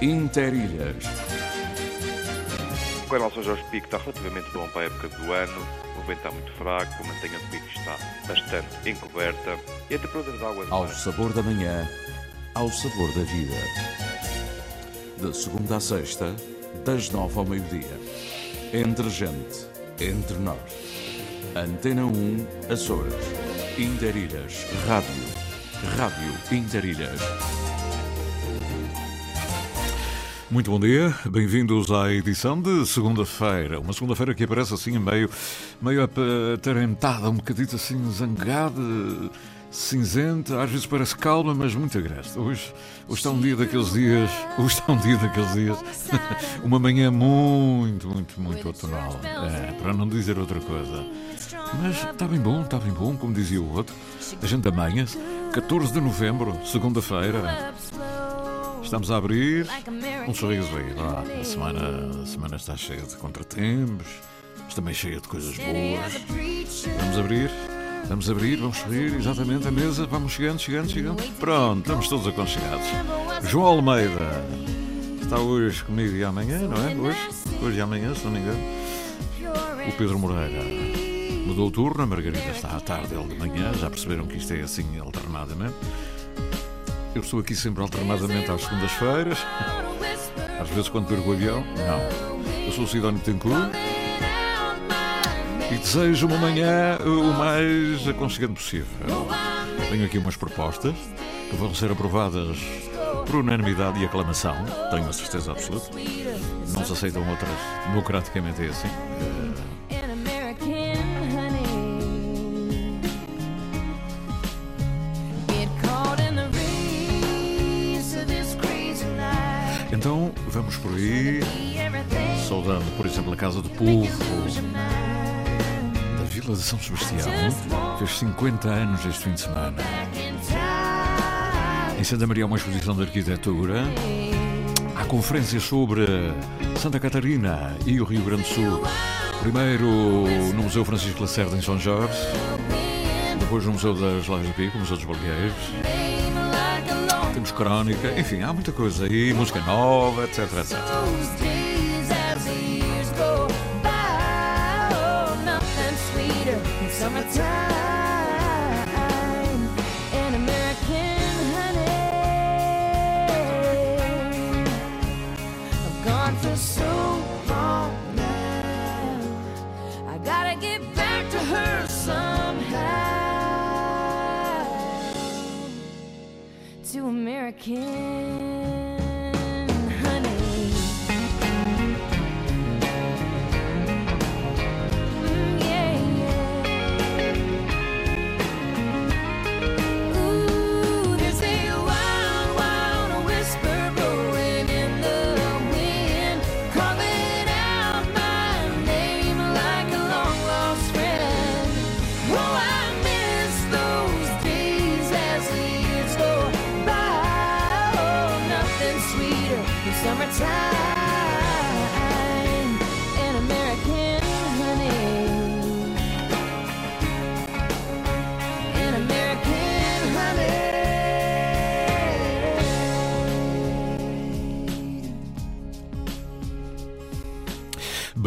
Interilhas. O canal São Jorge Pico está relativamente bom para a época do ano. O vento está muito fraco, a mantenha do pico está bastante encoberta e a temperatura águas... Ao sabor da manhã, ao sabor da vida. De segunda a sexta, das nove ao meio-dia. Entre gente, entre nós. Antena 1, Açores. Interilhas. Rádio. Rádio Interilhas. Muito bom dia, bem-vindos à edição de segunda-feira. Uma segunda-feira que aparece assim meio, meio atarentada, um bocadito assim zangada, cinzenta, às vezes parece calma, mas muito agreste. Hoje, hoje está um dia daqueles dias, hoje está um dia daqueles dias, uma manhã muito, muito, muito outonal, é, para não dizer outra coisa. Mas está bem bom, está bem bom, como dizia o outro. A gente amanhã, 14 de novembro, segunda-feira. Estamos a abrir um sorriso aí. Ah, a, semana, a semana está cheia de contratempos, mas também cheia de coisas boas. Vamos abrir, vamos abrir, vamos sorrir, exatamente a mesa, vamos chegando, chegando, chegando. Pronto, estamos todos aconchegados. João Almeida está hoje comigo e amanhã, não é? Hoje, hoje e amanhã, se não me engano. O Pedro Moreira mudou o turno, a Margarida está à tarde, ele de manhã, já perceberam que isto é assim alternadamente. Eu estou aqui sempre alternadamente às segundas-feiras. Às vezes quando perco o avião, não. Eu sou o Sidónio Tencourt e desejo uma manhã o mais aconchegante possível. Tenho aqui umas propostas que vão ser aprovadas por unanimidade e aclamação, tenho a certeza absoluta. Não se aceitam outras democraticamente, é assim. Vamos por aí, saudando, por exemplo, a Casa do Povo da Vila de São Sebastião. Fez 50 anos este fim de semana. Em Santa Maria há uma exposição de arquitetura. Há conferências sobre Santa Catarina e o Rio Grande do Sul. Primeiro no Museu Francisco Lacerda em São Jorge. Depois no Museu das Lajes do Pico, Museu dos Bolgueiros temos crónica, enfim, há muita coisa aí, música nova, etc, etc. there.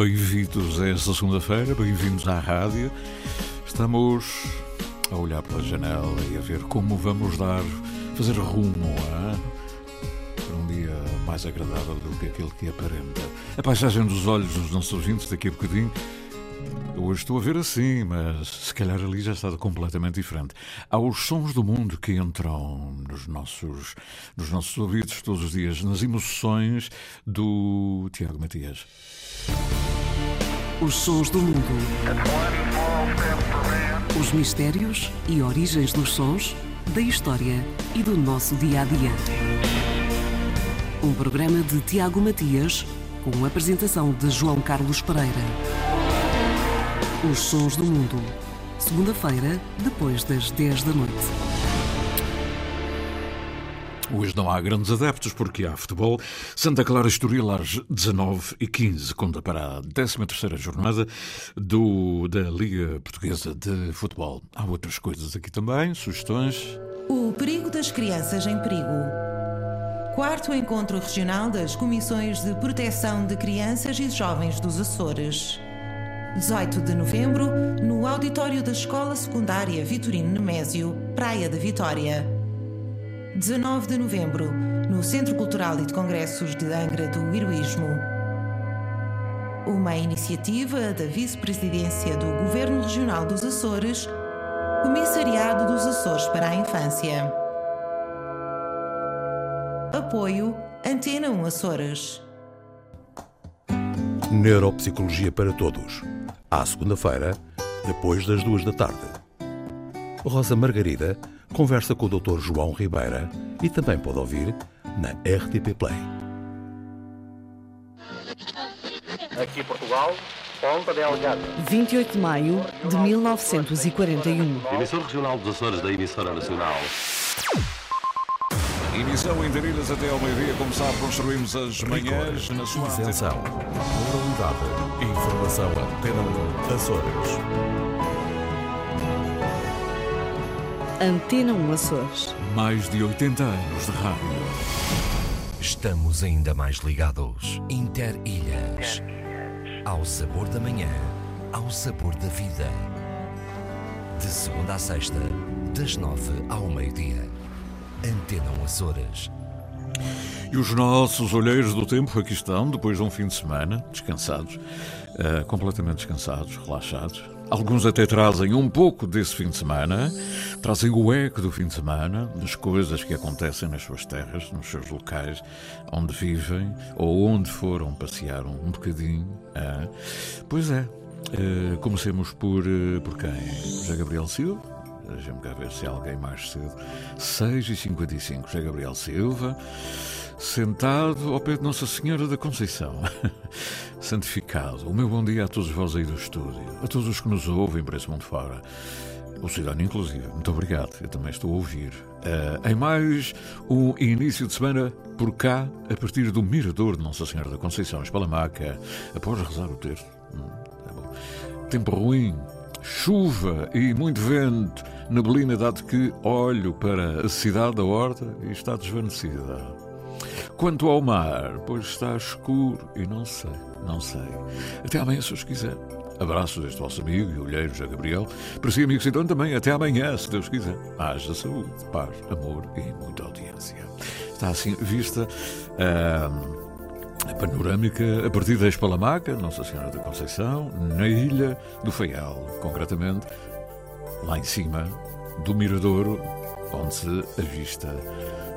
Bem-vindos a esta segunda-feira, bem-vindos à rádio. Estamos a olhar pela janela e a ver como vamos dar, fazer rumo a um dia mais agradável do que aquele que aparenta. A paisagem dos olhos dos nossos ouvintes daqui a bocadinho. Hoje estou a ver assim, mas se calhar ali já está completamente diferente. Há os sons do mundo que entram nos nossos, nos nossos ouvidos todos os dias, nas emoções do Tiago Matias. Os sons do mundo. Os mistérios e origens dos sons, da história e do nosso dia a dia. Um programa de Tiago Matias, com apresentação de João Carlos Pereira. Os sons do mundo. Segunda-feira, depois das 10 da noite. Hoje não há grandes adeptos porque há futebol. Santa Clara Estoril às 19 e 15 conta para a 13ª jornada do, da Liga Portuguesa de Futebol. Há outras coisas aqui também, sugestões. O perigo das crianças em perigo. Quarto Encontro Regional das Comissões de Proteção de Crianças e Jovens dos Açores. 18 de novembro, no auditório da Escola Secundária Vitorino Nemésio, Praia da Vitória. 19 de novembro, no Centro Cultural e de Congressos de Angra do Heroísmo. Uma iniciativa da Vice-Presidência do Governo Regional dos Açores, Comissariado dos Açores para a Infância. Apoio Antena 1 Açores. Neuropsicologia para Todos. À segunda-feira, depois das duas da tarde. Rosa Margarida conversa com o Dr. João Ribeira e também pode ouvir na RTP Play. Aqui Portugal, Ponta Delgada. 28 de maio de 1941. Emissor regional dos Açores da emissora nacional. Emissão em Darilhas até ao meio-dia. Como sabe, construímos as manhãs na sua Isenção. Moralidade. Informação Antena 1 Açores. Antena 1 Açores. Mais de 80 anos de rádio. Estamos ainda mais ligados. Interilhas. Ao sabor da manhã, ao sabor da vida. De segunda a sexta, das nove ao meio-dia. Antena 1 Açores. E os nossos olheiros do tempo aqui estão, depois de um fim de semana, descansados, eh, completamente descansados, relaxados. Alguns até trazem um pouco desse fim de semana, trazem o eco do fim de semana, das coisas que acontecem nas suas terras, nos seus locais, onde vivem ou onde foram passear um, bocadinho. ah. Pois é, eh, comecemos por, eh, por quem? José Gabriel Silva. Deixa-me cá ver se há alguém mais cedo. 6h55, José Gabriel Silva sentado ao pé de Nossa Senhora da Conceição. Santificado. O meu bom dia a todos vós aí do estúdio, a todos os que nos ouvem para esse mundo fora. O Cidadão, inclusive. Muito obrigado. Eu também estou a ouvir. Eh, em mais um início de semana por cá, a partir do Mirador de Nossa Senhora da Conceição, Espalamaca, após rezar o terço. Hum, tá bom. Tempo ruim, chuva e muito vento. Neblina, dado que olho para a cidade da Horta e está desvanecida. Quanto ao mar, pois está escuro e não sei, não sei. Até amanhã, se os quiser. Abraço deste vosso amigo e olheiro José Gabriel. Para si, amigo Cidão, também até amanhã, se Deus quiser. Haja saúde, paz, amor e muita audiência. Está assim vista ah, a panorâmica a partir da Espalamaca, Nossa Senhora da Conceição, na ilha do Faial, concretamente lá em cima do Miradouro, onde se avista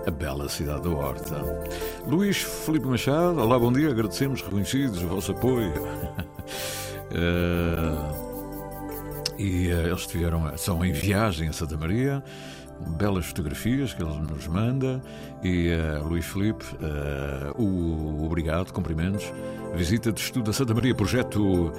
a bela cidade da Horta. Luís Felipe Machado, olá, bom dia, agradecemos, reconhecidos, o vosso apoio. Eh, e eh, eles tiveram, são em viagem a Santa Maria, belas fotografias que ele nos manda. E eh, Luís Felipe, eh, o obrigado, cumprimentos. Visita de estudo a Santa Maria, projeto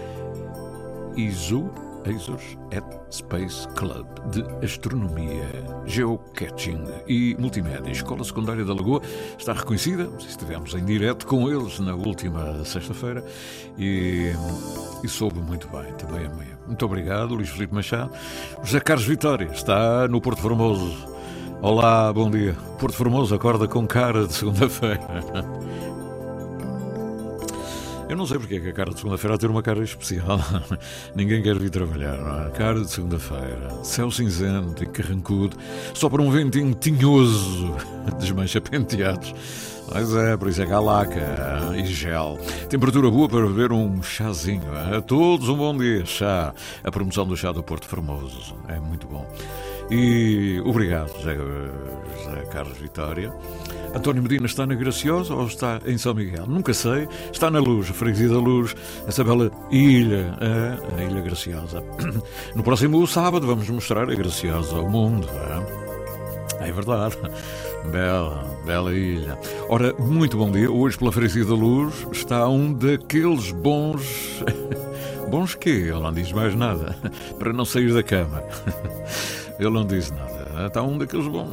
ISO, Azores at Space Club de Astronomia, Geocaching e Multimédia. Escola Secundária da Lagoa está reconhecida, estivemos em direto com eles na última sexta-feira e, e soube muito bem também amanhã. Muito obrigado, Luís Felipe Machado. José Carlos Vitória está no Porto Formoso. Olá, bom dia. Porto Formoso acorda com cara de segunda-feira. Eu não sei porque é que a cara de segunda-feira há de ter uma cara especial. Ninguém quer vir trabalhar, não é? Cara de segunda-feira, céu cinzento e carrancudo, só para um ventinho tinhoso, desmancha penteados. Mas é, por isso é calaca e gel. Temperatura boa para beber um chazinho. A todos um bom dia. Chá. A promoção do chá do Porto Formoso. É muito bom. E obrigado, José, José Carlos Vitória. António Medina está na Graciosa ou está em São Miguel? Nunca sei. Está na Luz, a freguesia da Luz, essa bela ilha, a Ilha Graciosa. No próximo sábado vamos mostrar a Graciosa ao mundo. É, é verdade. Bela, bela ilha. Ora, muito bom dia. Hoje, pela Freguesia da Luz, está um daqueles bons. Bons quê? Ele não diz mais nada. Para não sair da cama. Ele não diz nada. Está um daqueles bons.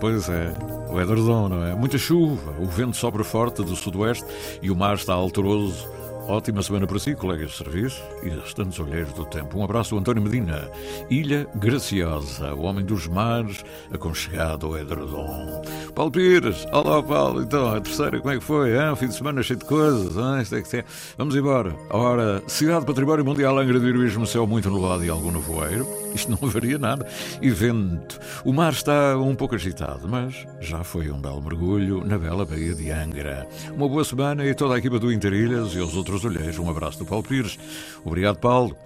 Pois é, o edredom, não é? Muita chuva, o vento sopra forte do sudoeste e o mar está alteroso ótima semana para si, colegas de serviço e restantes olheiros do tempo. Um abraço António Medina, Ilha Graciosa, o homem dos mares, aconchegado ao edredom. Paulo Pires, olá Paulo, então, a terceira, como é que foi? Hein? Fim de semana cheio de coisas? Isto é que é. Vamos embora. Ora, cidade património mundial, Angra do Heroísmo, céu muito nublado e algum nevoeiro. Isto não varia nada. E vento. O mar está um pouco agitado, mas já foi um belo mergulho na bela Baía de Angra. Uma boa semana e toda a equipa do Interilhas e aos outros olheiros. Um abraço do Paulo Pires. Obrigado, Paulo.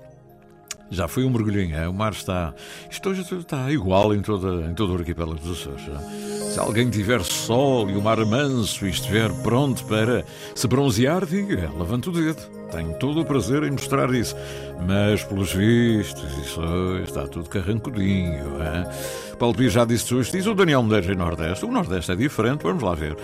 Já foi um mergulhinho, é? o mar está. Isto hoje está igual em, toda, em todo o arquipélago dos Açores. é? Se alguém tiver sol e o mar manso e estiver pronto para se bronzear, diga, levante o dedo. Tenho todo o prazer em mostrar isso. Mas, pelos vistos, isso está tudo carrancudinho. É? Paulo Pires já disse hoje, diz o Daniel Medeiros em Nordeste. O Nordeste é diferente, vamos lá ver.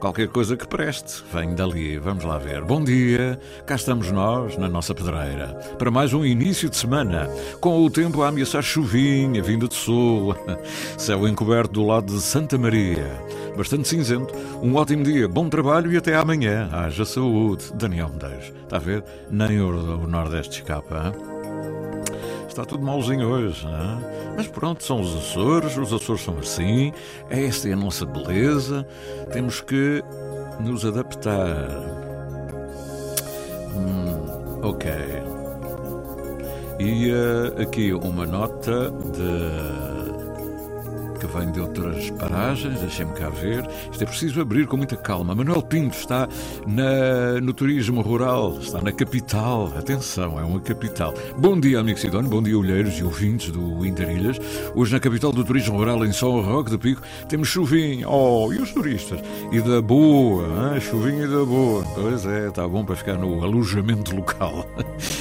Qualquer coisa que preste, vem dali, vamos lá ver. Bom dia, cá estamos nós, na nossa pedreira, para mais um início de semana, com o tempo a ameaçar chuvinha, vinda de sul, céu encoberto do lado de Santa Maria, bastante cinzento, um ótimo dia, bom trabalho e até amanhã. Haja saúde, Daniel Medeiros. Está a ver? Nem o, o Nordeste escapa, hein? Está tudo malzinho hoje, é? Mas pronto, são os Açores, os Açores são assim, esta é a nossa beleza, temos que nos adaptar. Hum, ok. E eh, aqui uma nota de que vem de outras paragens, deixem-me cá ver. Isto é preciso abrir com muita calma. Manuel Pinto está na, no turismo rural, está na capital. Atenção, é uma capital. Bom dia, amigo Sidónio, bom dia, olheiros e ouvintes do Interilhas. Hoje, na capital do turismo rural, em São Roque do Pico, temos chuvinha. Oh, e os turistas? E da boa, hein? chuvinha e da boa. Pois é, está bom para ficar no alojamento local.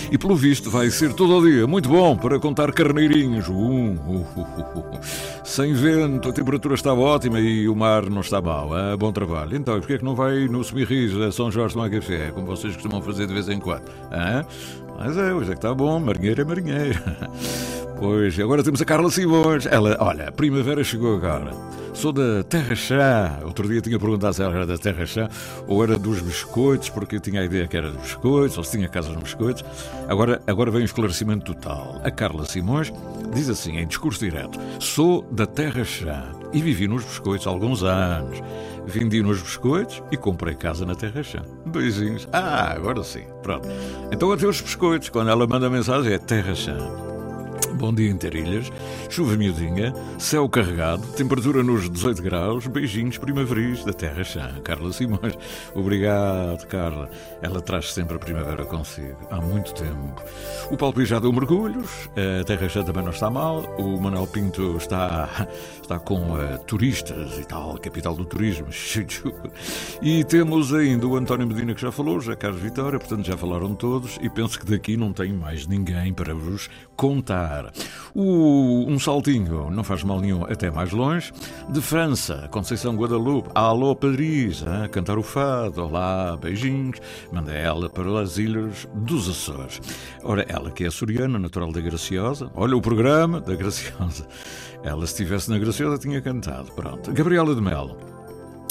E pelo visto, vai ser todo o dia muito bom para contar carneirinhos. Uh, uh, uh, uh, uh. Sem vento, a temperatura estava ótima e o mar não está mau. Ah, bom trabalho. Então, porquê é que não vai no Semirris a São Jorge tomar café, como vocês costumam fazer de vez em quando? Ah? Mas é, hoje é que está bom, marinheiro é marinheiro. Pois, agora temos a Carla Simões. Ela, olha, a primavera chegou agora. Sou da Terra Chá. Outro dia tinha perguntado se ela era da Terra Chá ou era dos biscoitos, porque eu tinha a ideia que era dos biscoitos, ou se tinha casa nos biscoitos. Agora, agora vem o esclarecimento total. A Carla Simões diz assim, em discurso direto: Sou da Terra Chá e vivi nos biscoitos há alguns anos. Vendi nos biscoitos e comprei casa na Terra Chã. Beijinhos. Ah, agora sim. Pronto. Então até os biscoitos. Quando ela manda mensagem é Terra Chã. Bom dia, Interilhas. Chuva miudinha, céu carregado, temperatura nos 18 graus, beijinhos primaveris da Terra Chã. Carla Simões. Obrigado, Carla. Ela traz sempre a primavera consigo. Há muito tempo. O Paulo já deu mergulhos, a Terra Chã também não está mal, o Manuel Pinto está, está com eh, turistas e tal, capital do turismo. E temos ainda o António Medina que já falou, já Carlos Vitória, portanto já falaram todos e penso que daqui não tenho mais ninguém para vos contar. O- um saltinho, não faz mal nenhum, até mais longe. De França, Conceição Guadalupe, alô Paris, hein, cantar o fado, olá, beijinhos. Manda ela para as ilhas dos Açores. Ora, ela que é açoriana, natural da Graciosa, olha o programa da Graciosa. Ela, se estivesse na Graciosa, tinha cantado. Pronto. Gabriela de Melo.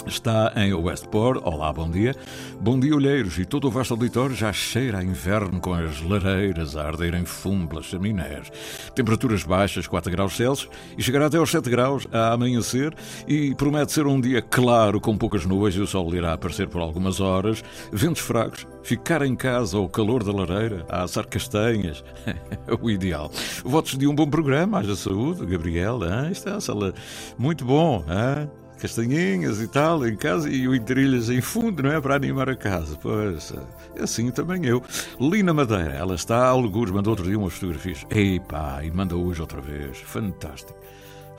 Está em Westport. Olá, bom dia. Bom dia, olheiros. E todo o vasto auditório já cheira a inverno com as lareiras a arder em fumo pelas chaminés. Temperaturas baixas, 4 graus Celsius, e chegará até aos 7 graus a amanhecer. E promete ser um dia claro, com poucas nuvens e o sol irá aparecer por algumas horas. Ventos fracos. Ficar em casa ao calor da lareira, a assar castanhas. É o ideal. Votos de um bom programa. Haja saúde, Gabriela. hein? Está, sala. Muito bom. hein? Castanhinhas e tal em casa e o Interilhas em fundo, não é? Para animar a casa. Pois, é assim também eu. Lina Madeira, ela está a algures, mandou outro dia umas fotografias. Ei pá, e manda hoje outra vez. Fantástico.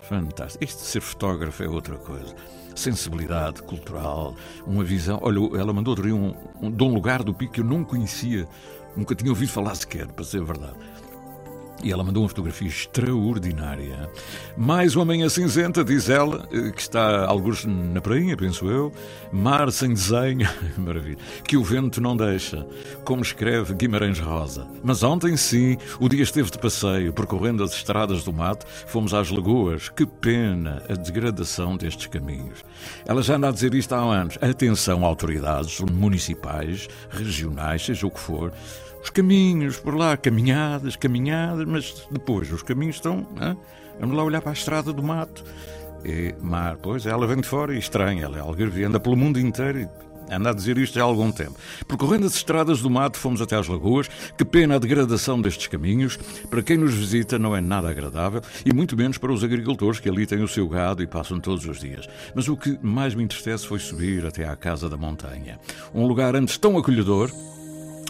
Fantástico. Isto de ser fotógrafo é outra coisa. Sensibilidade cultural, uma visão. Olha, ela mandou outro dia um, um, de um lugar do Pico que eu não conhecia, nunca tinha ouvido falar sequer, para ser verdade. E ela mandou uma fotografia extraordinária. Mais uma manhã cinzenta, diz ela, eh, que está alguns na prainha, penso eu. Mar sem desenho, maravilha. Que o vento não deixa, como escreve Guimarães Rosa. Mas ontem sim, o dia esteve de passeio, percorrendo as estradas do mato, fomos às lagoas. Que pena a degradação destes caminhos. Ela já anda a dizer isto há anos. Atenção, autoridades municipais, regionais, seja o que for os caminhos por lá, caminhadas, caminhadas, mas depois os caminhos estão. Hein? Vamos lá olhar para a estrada do mato. E mar, pois, ela vem de fora e estranha, ela é algarvia, anda pelo mundo inteiro e anda a dizer isto há algum tempo. Percorrendo as estradas do mato, fomos até às lagoas. Que pena a degradação destes caminhos. Para quem nos visita, não é nada agradável e muito menos para os agricultores que ali têm o seu gado e passam todos os dias. Mas o que mais me entristece foi subir até à Casa da Montanha. Um lugar antes tão acolhedor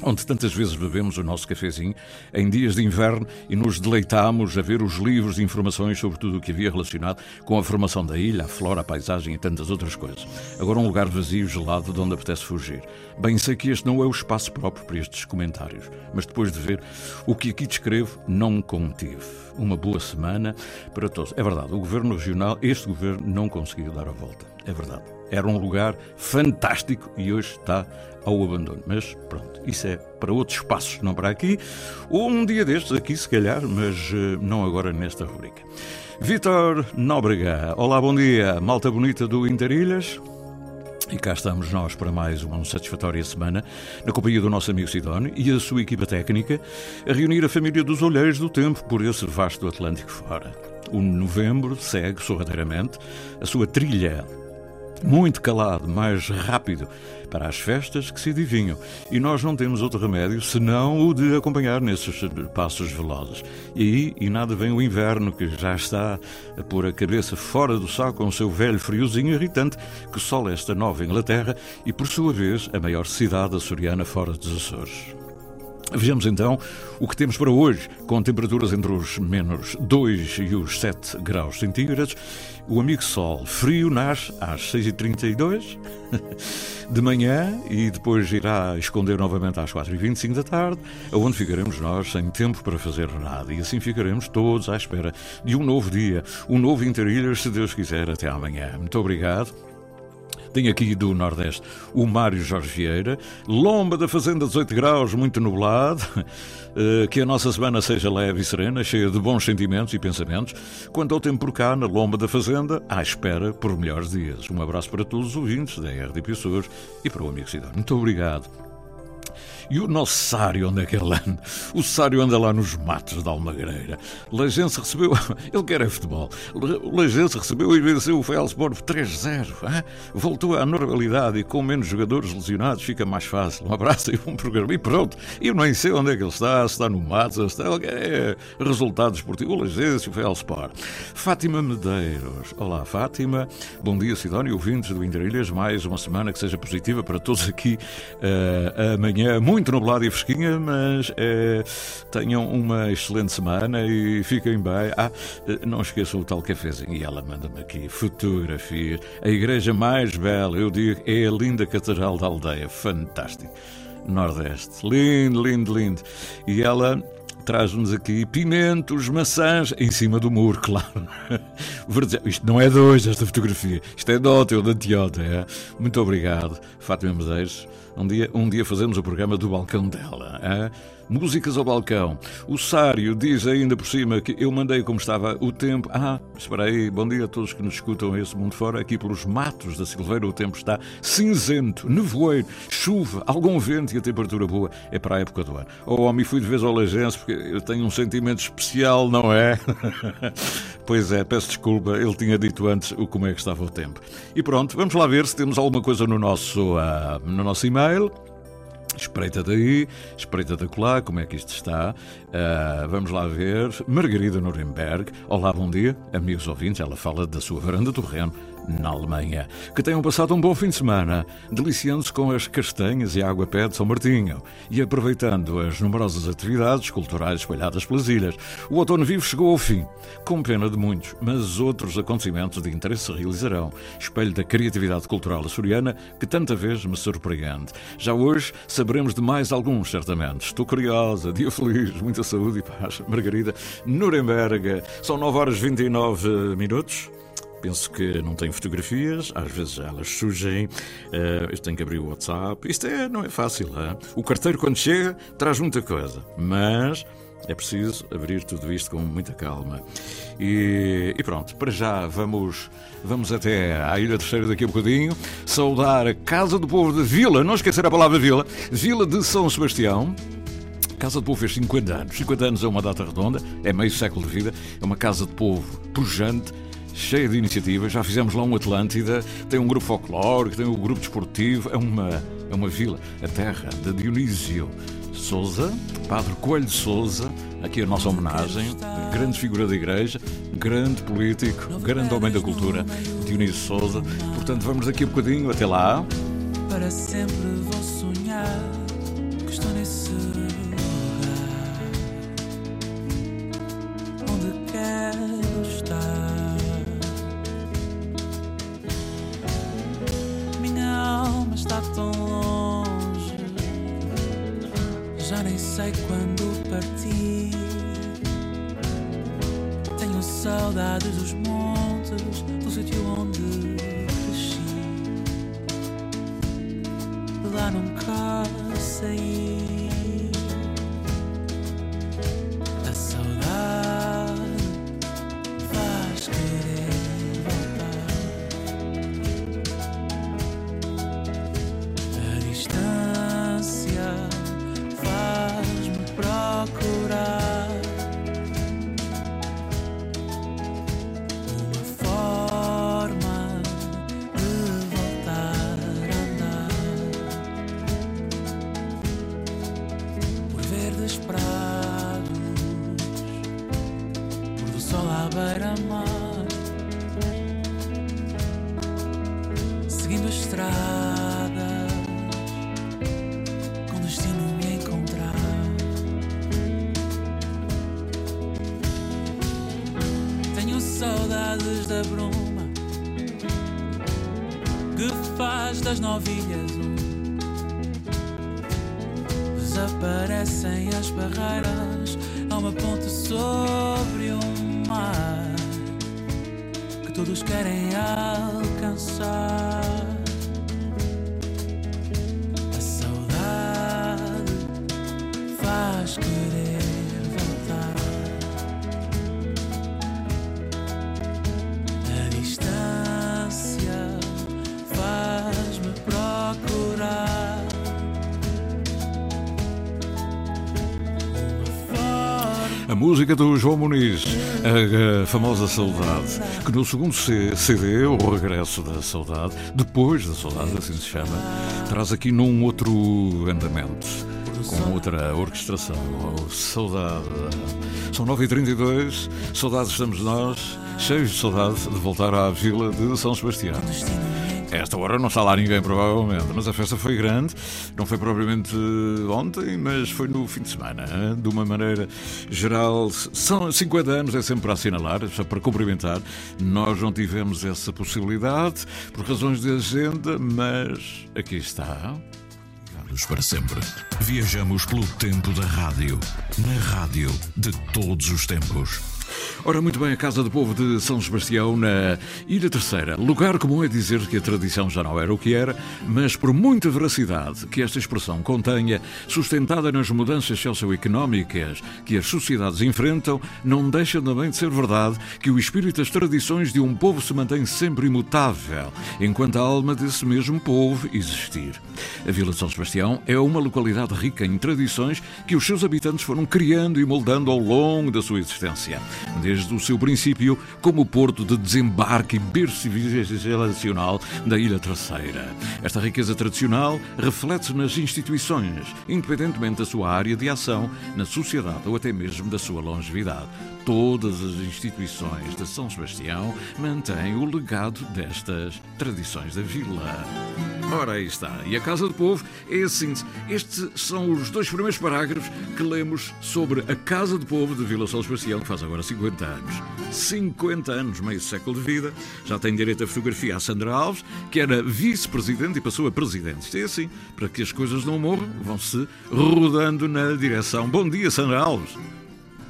onde tantas vezes bebemos o nosso cafezinho em dias de inverno e nos deleitamos a ver os livros de informações sobre tudo o que havia relacionado com a formação da ilha, a flora, a paisagem e tantas outras coisas. Agora um lugar vazio, gelado, de onde apetece fugir. Bem sei que este não é o espaço próprio para estes comentários, mas depois de ver o que aqui descrevo, não me contive. Uma boa semana para todos. É verdade, o governo regional, este governo, não conseguiu dar a volta. É verdade. Era um lugar fantástico e hoje está ao abandono. Mas pronto, isso é para outros espaços, não para aqui. Ou um dia destes aqui, se calhar, mas uh, não agora nesta rubrica. Vitor Nóbrega, olá, bom dia, malta bonita do Interilhas. E cá estamos nós para mais uma satisfatória semana, na companhia do nosso amigo Sidónio e a sua equipa técnica, a reunir a família dos olheiros do tempo por esse vasto Atlântico fora. O novembro segue sorrateiramente a sua trilha muito calado, mais rápido para as festas que se adivinham. E nós não temos outro remédio senão o de acompanhar nesses passos velozes. E aí, e nada vem o inverno, que já está a pôr a cabeça fora do saco com o seu velho friozinho irritante que sola esta nova Inglaterra e, por sua vez, a maior cidade açoriana fora dos Açores. Vejamos então o que temos para hoje, com temperaturas entre os menos 2 e os 7 graus centígrados. O amigo Sol, frio, nasce às 6h32 de manhã e depois irá esconder novamente às 4h25 da tarde, onde ficaremos nós sem tempo para fazer nada. E assim ficaremos todos à espera de um novo dia, um novo Interilhas, se Deus quiser, até amanhã. Muito obrigado. Tenho aqui do Nordeste o Mário Jorge Vieira, Lomba da Fazenda 18 graus, muito nublado. Que a nossa semana seja leve e serena, cheia de bons sentimentos e pensamentos. Quanto ao tempo por cá, na Lomba da Fazenda, à espera por melhores dias. Um abraço para todos os ouvintes da RDP Açores e para o amigo Cidade. Muito obrigado. E o nosso Sário, onde é que ele anda? O Sário anda lá nos matos da Almagreira. Lagense recebeu. Ele quer é futebol. O Lagense recebeu e venceu o Felsport por 3-0. Voltou à normalidade e com menos jogadores lesionados fica mais fácil. Um abraço e um programa. E pronto. Eu nem sei onde é que ele está. Se está no mato, se está. Ele quer é resultados esportivos. O Lagense e o Felsport. Fátima Medeiros. Olá, Fátima. Bom dia, Sidónio. Ouvintes do Interilhas. Mais uma semana que seja positiva para todos aqui. Uh, amanhã, muito muito nublado e fresquinha, mas é, tenham uma excelente semana e fiquem bem. Ah, não esqueçam o tal cafezinho. E ela manda-me aqui fotografia. A igreja mais bela, eu digo, é a linda Catedral da Aldeia. Fantástico. Nordeste. Lindo, lindo, lindo. E ela traz-nos aqui pimentos, maçãs, em cima do muro, claro. Isto não é de hoje, esta fotografia. Isto é de ontem ou de anteontem. É? Muito obrigado, Fátima Medeiros. Um dia, um dia fazemos o programa do balcão dela. Músicas ao balcão. O Sário diz ainda por cima que eu mandei como estava o tempo. Ah, espera aí, bom dia a todos que nos escutam esse mundo fora. Aqui pelos matos da Silveira o tempo está cinzento, nevoeiro, chuva, algum vento e a temperatura boa. É para a época do ano. Oh, homem, fui de vez ao Lagense porque eu tenho um sentimento especial, não é? pois é, peço desculpa, ele tinha dito antes o como é que estava o tempo. E pronto, vamos lá ver se temos alguma coisa no nosso, uh, no nosso e-mail. Espreita daí, espreita da colar, como é que isto está? Uh, vamos lá ver. Margarida Nuremberg. Olá, bom dia, amigos ouvintes. Ela fala da sua varanda do Reno, na Alemanha. Que tenham passado um bom fim de semana, deliciando-se com as castanhas e a água pé de São Martinho e aproveitando as numerosas atividades culturais espalhadas pelas ilhas. O outono vivo chegou ao fim, com pena de muitos, mas outros acontecimentos de interesse se realizarão, espelho da criatividade cultural açoriana que tanta vez me surpreende. Já hoje saberemos de mais alguns, certamente. Estou curiosa, dia feliz, muita saúde e paz. Margarida, Nuremberg, são 9 horas 29 minutos. Penso que não tem fotografias, às vezes elas surgem. Uh, eu tenho que abrir o WhatsApp. Isto é, não é fácil. Hein? O carteiro, quando chega, traz muita coisa. Mas é preciso abrir tudo isto com muita calma. E, e, pronto, para já vamos, vamos até à Ilha Terceira daqui a bocadinho, saudar a Casa do Povo de Vila, não esquecer a palavra Vila, Vila de São Sebastião. Casa do Povo fez 50 anos. 50 anos é uma data redonda, é meio século de vida, é uma casa de povo pujante, cheia de iniciativas. Já fizemos lá um Atlântida, tem um grupo folclórico, tem um grupo desportivo, é uma, é uma vila, a terra de Dionísio Souza, Padre Coelho Souza, aqui a nossa homenagem, grande figura da igreja, grande político, grande homem da cultura, Dionísio Souza. Portanto, vamos daqui a bocadinho, até lá. Para sempre vou sonhar que faz das novilhas Desaparecem as barreiras Há uma ponte sobre o mar Que todos querem alcançar. A saudade faz querer música do João Muniz, a, a famosa Saudade, que no segundo CD, o Regresso da Saudade, depois da Saudade, assim se chama, traz aqui num outro andamento, com outra orquestração. Oh, saudade. São 9h32, saudades estamos nós, cheios de saudade de voltar à vila de São Sebastião. Esta hora não está lá ninguém, provavelmente, mas a festa foi grande. Não foi propriamente ontem, mas foi no fim de semana. hein? De uma maneira geral, são 50 anos, é sempre para assinalar, só para cumprimentar. Nós não tivemos essa possibilidade por razões de agenda, mas aqui está. Ligados para sempre. Viajamos pelo tempo da rádio. Na rádio de todos os tempos. Ora, muito bem, a Casa do Povo de São Sebastião, na Ilha Terceira. Lugar comum é dizer que a tradição já não era o que era, mas por muita veracidade que esta expressão contenha, sustentada nas mudanças socioeconómicas que as sociedades enfrentam, não deixa também de ser verdade que o espírito das tradições de um povo se mantém sempre imutável, enquanto a alma desse mesmo povo existir. A Vila de São Sebastião é uma localidade rica em tradições que os seus habitantes foram criando e moldando ao longo da sua existência desde o seu princípio como porto de desembarque e berço civilizacional da Ilha Terceira. Esta riqueza tradicional reflete-se nas instituições, independentemente da sua área de ação, na sociedade ou até mesmo da sua longevidade. Todas as instituições de São Sebastião mantêm o legado destas tradições da vila. Ora, aí está. E a Casa do Povo é assim. Estes são os dois primeiros parágrafos que lemos sobre a Casa do Povo de Vila São Sebastião, que faz agora 50 anos. 50 anos, meio século de vida. Já tem direito a fotografia a Sandra Alves, que era vice-presidente e passou a presidente. Isto é assim. Para que as coisas não morram, vão-se rodando na direção. Bom dia, Sandra Alves.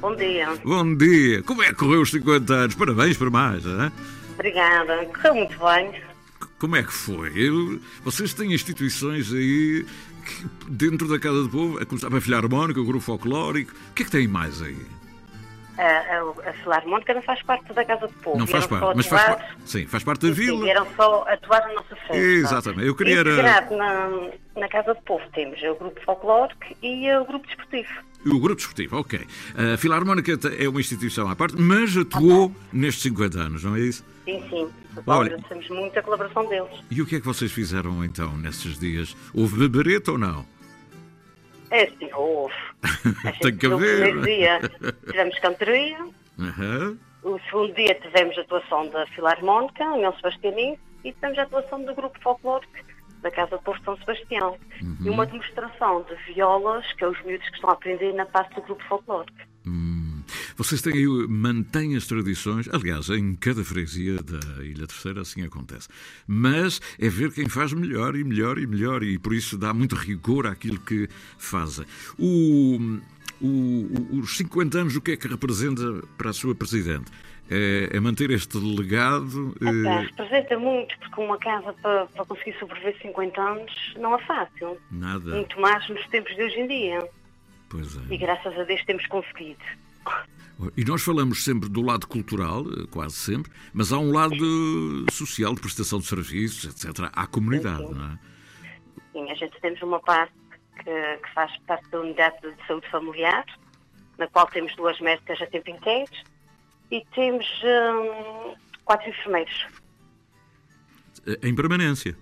Bom dia. Bom dia. Como é que correu os 50 anos? Parabéns por mais, hein? Obrigada. Correu muito bem. Como é que foi? Eu- vocês têm instituições aí que, dentro da Casa do Povo, a começar a Filharmónica, o Grupo Folclórico. O que é que tem mais aí? A, a, a Filarmónica não faz parte da Casa do Povo. Não faz parte, só mas faz atuar- parte. Sim, faz parte da Sim, vila. vieram só atuar na nossa festa. Exatamente. Eu queria Integrado na, na Casa do Povo temos o Grupo Folclórico e o Grupo Desportivo. O Grupo Desportivo, ok. A Filarmónica é uma instituição à parte, mas atuou nestes 50 anos, não é isso? Sim, sim. Olha- Agradecemos muito a colaboração deles. E o que é que vocês fizeram então nesses dias? Houve bebereta ou não? É assim, houve. Tem que no haver. primeiro dia tivemos cantoria, Aham. o segundo dia tivemos a atuação da Filarmónica, em Mel Sebastianense, e tivemos a atuação do Grupo Folclórico da Casa do Povo de São Sebastião. Uhum. E uma demonstração de violas, que é os miúdos que estão a aprender na parte do Grupo Folclórico. Hum. Vocês têm aí, mantêm as tradições, aliás, em cada freguesia da Ilha Terceira assim acontece. Mas é ver quem faz melhor e melhor e melhor, e por isso dá muito rigor àquilo que fazem. O, o- o- os 50 anos, o que é que representa para a sua Presidente? É, é manter este legado? Até eh, representa muito, porque uma casa para, para conseguir sobreviver 50 anos não é fácil. nada. Muito mais nos tempos de hoje em dia. Pois é. E graças a Deus temos conseguido. E nós falamos sempre do lado cultural, eh, quase sempre, mas há um lado social, de prestação de serviços, etc. À comunidade, não é? Sim, a gente temos uma parte que, que faz parte da unidade de saúde familiar, na qual temos duas médicas a tempo inteiro e temos hum, quatro enfermeiros. Eh, Em permanência.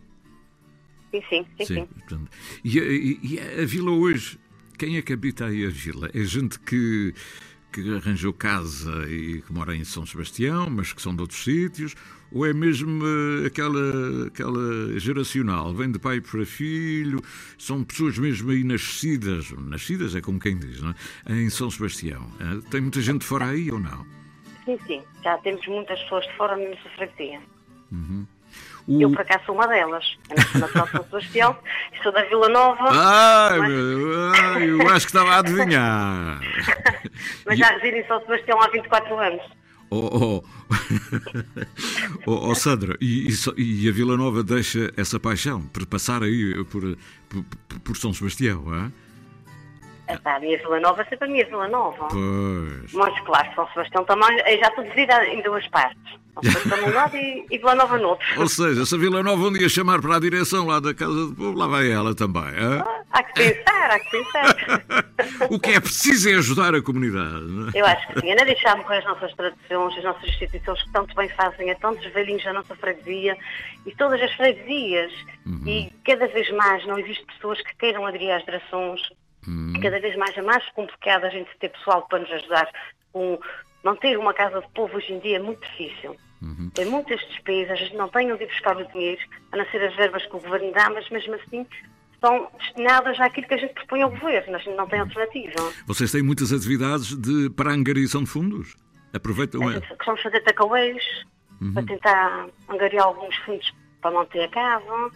Sim, sim, sim, sim. portanto. E, a- e- e a vila hoje, quem é que habita aí a vila? É gente que, que arranjou casa e que mora em São Sebastião, mas que são de outros sítios? Ou é mesmo eh, aquela, aquela geracional? Vem de pai para filho? São pessoas mesmo aí nascidas, nascidas é como quem diz, não é? Em São Sebastião. Eh, Tem muita gente fora aí ou não? Sim, sim. Já temos muitas pessoas de fora na nossa freguesia. Uhum. O- Eu, por acaso, sou uma delas. Eu nasci na Sebastião sou da Vila Nova. Ai, mas, eu acho que estava a adivinhar. mas já resido em São Sebastião há 24 anos. Oh, oh. oh, oh, Sandra, e, e a Vila Nova deixa essa paixão por passar aí por, por, por São Sebastião, é? Epá, a minha Vila Nova é sempre a minha Vila Nova. Pois. Mas claro, São Sebastião também, eu já estou dividida em duas partes. São Sebastião num lado e, e Vila Nova no outro. Ou seja, se a Vila Nova um dia chamar para a direção lá da Casa do Povo, lá vai ela também, é? Há que pensar, há que pensar. O que é preciso é ajudar a comunidade, não é? Eu acho que sim, é não deixar morrer as nossas tradições, as nossas instituições que tanto bem fazem a tantos velhinhos da nossa freguesia e todas as freguesias. E cada vez mais não existe pessoas que queiram aderir às direções. Cada vez mais é mais complicado a gente ter pessoal para nos ajudar. Com manter uma casa de povo hoje em dia é muito difícil. Tem muitas despesas, a gente não tem onde ir buscar o dinheiro, a não ser as verbas que o governo dá, mas mesmo assim estão destinadas àquilo que a gente propõe ao governo, a gente não tem alternativa. Vocês têm muitas atividades de, para angariação de fundos? Aproveitam. A gente Vamos fazer takeaways para tentar angariar alguns fundos para manter a casa.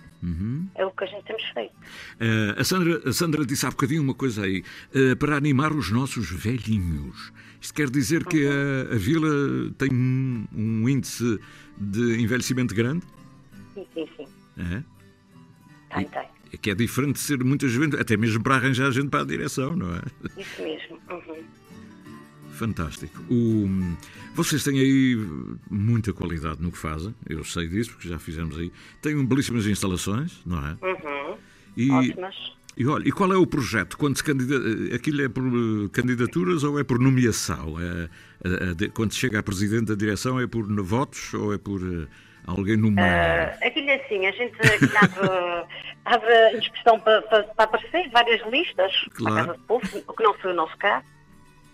É o que a gente temos feito. Eh, a, Sandra, a Sandra disse há bocadinho uma coisa aí, eh, para animar os nossos velhinhos. Isto quer dizer que a, a vila tem um, um índice de envelhecimento grande? Sim, sim, sim. É? Tem, tem. É que é diferente de ser muita gente, até mesmo para arranjar gente para a direção, não é? Isso mesmo. Uhum. Fantástico. O- vocês têm aí muita qualidade no que fazem, eu sei disso, porque já fizemos aí. Têm belíssimas instalações, não é? Uhum. E, Ótimas. e olha, e qual é o projeto? Quando se candida... Aquilo é por eh, candidaturas ou é por nomeação? É, é, é, quando se chega a presidente da direção é por votos ou é por eh, alguém nomeado? Uh, aquilo é assim, a gente abre, abre a inscrição para, para, para aparecer várias listas Claro. na Casa do Povo, o que não foi o nosso caso.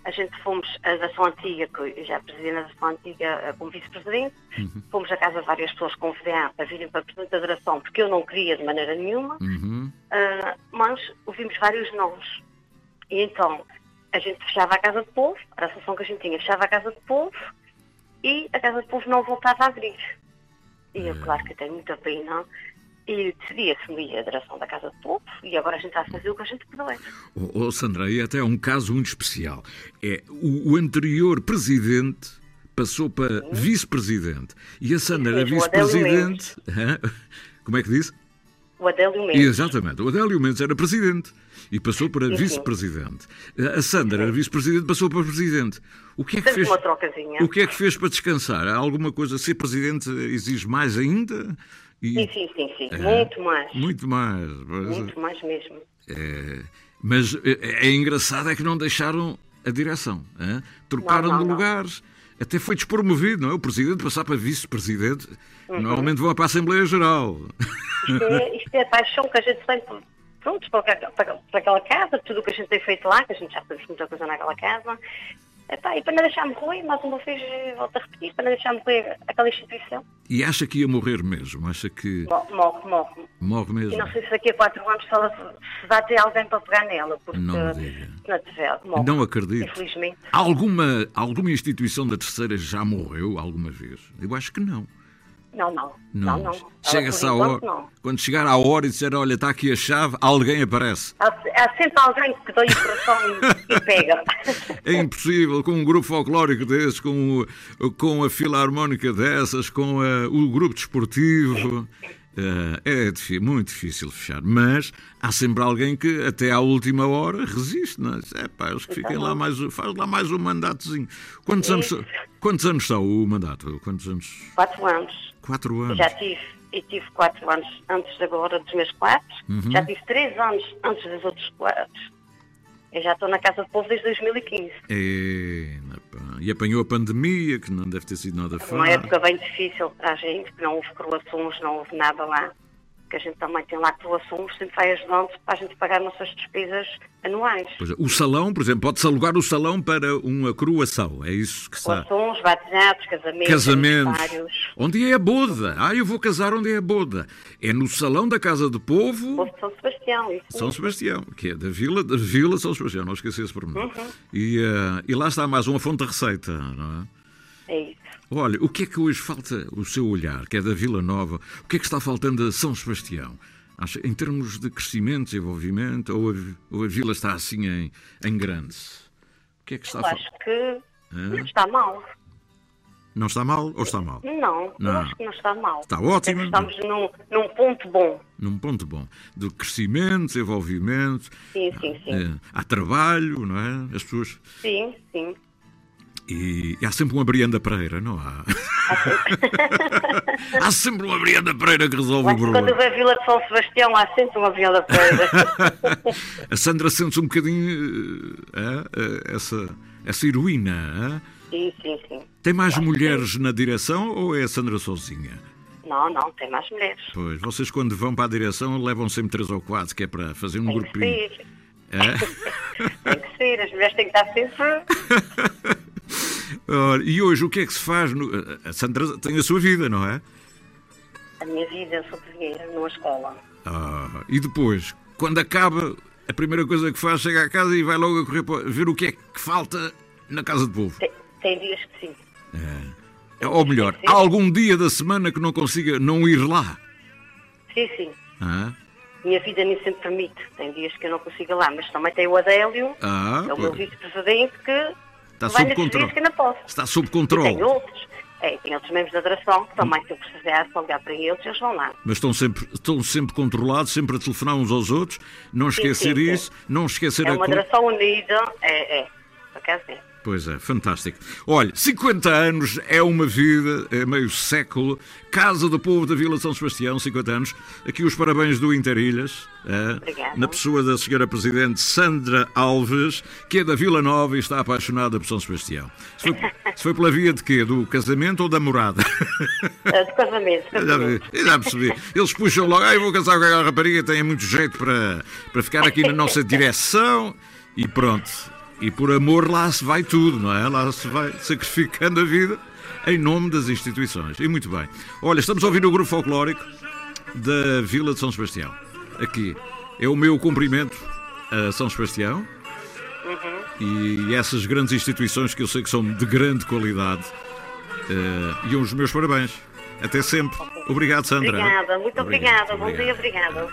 A gente fomos à Dação Antiga, que eu já presidi na Dação Antiga eh, como vice-presidente, Uhum. fomos a casa de várias pessoas convidar para virem para a Presidente da Direção, porque eu não queria de maneira nenhuma, Uhum. ah, mas ouvimos vários nomes. E então, a gente fechava a Casa do Povo, era a solução que a gente tinha, fechava a Casa do Povo e a Casa do Povo não voltava a abrir. E eu, claro que tenho muita pena, e decidi assumir a direção da Casa do Povo e agora a gente está a fazer o que a gente puder. Oh, oh, Sandra, e até é um caso muito especial. É o, o anterior presidente passou para vice-presidente e a Sandra era vice-presidente. Como é que disse? O Adélio Mendes. Exatamente. O Adélio Mendes era presidente e passou para vice-presidente. A Sandra era vice-presidente e passou para presidente. O que é que Fez. O que é que fez para descansar? Há alguma coisa? Ser presidente exige mais ainda? E- Sim, sim, sim, sim. É. Muito mais. Muito mais. Mas, Muito mais mesmo. é, mas é, é engraçado é que não deixaram a direção. hã? Trocaram Não, não, de não. lugares. Até foi despromovido, não é? O presidente passar para vice-presidente. Uhum. Normalmente vão para a Assembleia Geral. Isto é, isto é a paixão que a gente tem pronto, para, aquela- para, para aquela casa, tudo o que a gente tem feito lá, que a gente já fez muita coisa naquela casa. Epá, e para não deixar morrer, mais uma vez, volto a repetir, para não deixar morrer aquela instituição, E acha que ia morrer mesmo? Acha que mo- morre, morre. morre E mesmo? não sei se daqui a quatro anos se, ela, se vai ter alguém para pegar nela, porque Não diga. não tiver, morre. Não acredito. Infelizmente. Alguma, alguma instituição da terceira já morreu alguma vez? Eu acho que não. Não, não. Não, não. Ela, Chega-se à hora. não. Quando chegar à hora e disser, olha, está aqui a chave, alguém aparece. Há, há sempre alguém que dá o coração e, e pega. É impossível, com um grupo folclórico desses, com, o- com a filarmónica dessas, com a- o grupo desportivo. Eh, é difí- muito difícil fechar. Mas há sempre alguém que até à última hora resiste. Não é? É pá, eles que fiquem lá mais, faz lá mais um mandatozinho. Quantos anos, Isso. quantos anos são o mandato? Quantos anos? Quatro anos. Quatro anos. Já tive, e tive quatro anos antes de agora dos meus quatro. Uhum. Já tive três anos antes dos outros quatro. Eu já estou na Casa do Povo desde 2015. É, pá, e apanhou a pandemia, que não deve ter sido nada Uma fácil. época bem difícil para a gente, que não houve croações, não houve nada lá. Que a gente também tem lá croações, sempre vai ajudando para a gente pagar nossas despesas anuais. Pois é, o salão, por exemplo, pode-se alugar o salão para uma croação. É isso que está. Croações, batizados, casamentos, Casamentos. Onde é a boda? Ah, eu vou casar onde é a boda. É no Salão da Casa do Povo, Povo de São Sebastião, isso São. Sebastião, que é da Vila, da Vila São Sebastião, não esqueci esse pormenor. Uhum. E, eh, e lá está mais uma fonte de receita, não é? É isso. Olha, o que é que hoje falta, o seu olhar, que é da Vila Nova, o que é que está faltando a São Sebastião? Acha, em termos de crescimento, desenvolvimento, ou a, ou a vila está assim em, em grande? O que é que está Eu acho que não está mal. Não está mal ou está mal? Não, eu Não. acho que não está mal. Está ótimo. Estamos num, num ponto bom. Num ponto bom. De crescimento, desenvolvimento, Sim, sim, sim. eh, há trabalho, não é? As pessoas. Sim, sim. E, e há sempre uma Brianda Pereira, não há? há sempre uma Brianda Pereira que resolve o Mas quando problema. vê a Vila de São Sebastião, há sempre uma Vila Pereira. A Sandra sente-se um bocadinho eh, eh, essa, essa heroína. eh? sim, sim, sim. Tem mais mulheres na direção ou é a Sandra sozinha? Não, não, tem mais mulheres. Pois, vocês quando vão para a direção levam sempre três ou quatro, que é para fazer um Tem que grupinho. ser. É? Tem que ser. As mulheres têm que estar sempre. Ora, e hoje o que é que se faz? no- A Sandra tem a sua vida, não é? A minha vida, eu sou cozinheira numa escola. Ah, e depois, quando acaba, a primeira coisa que faz, chega à casa e vai logo a correr para ver o que é que falta na casa de povo. Tem, tem dias que sim. Ou melhor, há algum dia da semana que não consiga não ir lá. Sim, sim. Ah, Minha vida nem sempre permite. Tem dias que eu não consigo ir lá, mas também tem o Adélio, Ah, é o meu vice-presidente, que Está sob controle. que posso. está sob E tem controle. outros. É, tem outros membros da direção que também, se eu precisar, se ligar para eles, eles vão lá. Mas estão sempre, estão sempre controlados, sempre a telefonar uns aos outros. Não Sim, esquecer sim, sim. isso, não esquecer É a uma co- direção unida, é, é. Por acaso é. Pois é, fantástico. Olha, 50 anos é uma vida, é meio século. Casa do Povo da Vila São Sebastião, 50 anos. Aqui os parabéns do Interilhas, é, na pessoa da senhora Presidente Sandra Alves, que é da Vila Nova e está apaixonada por São Sebastião. Se foi, se foi pela via de quê? Do casamento ou da morada? É, De casamento. Já, já percebi. Eles puxam logo, ah, eu vou casar com aquela rapariga, tem muito jeito para, para ficar aqui na nossa direção e pronto. E por amor lá se vai tudo, não é? Lá se vai sacrificando a vida em nome das instituições. E muito bem. Olha, estamos a ouvir o grupo folclórico da Vila de São Sebastião. Aqui. É o meu cumprimento a São Sebastião e essas grandes instituições que eu sei que são de grande qualidade. eh, e os meus parabéns. Até sempre. Obrigado, Sandra. Obrigada, muito obrigada. Bom dia, obrigada.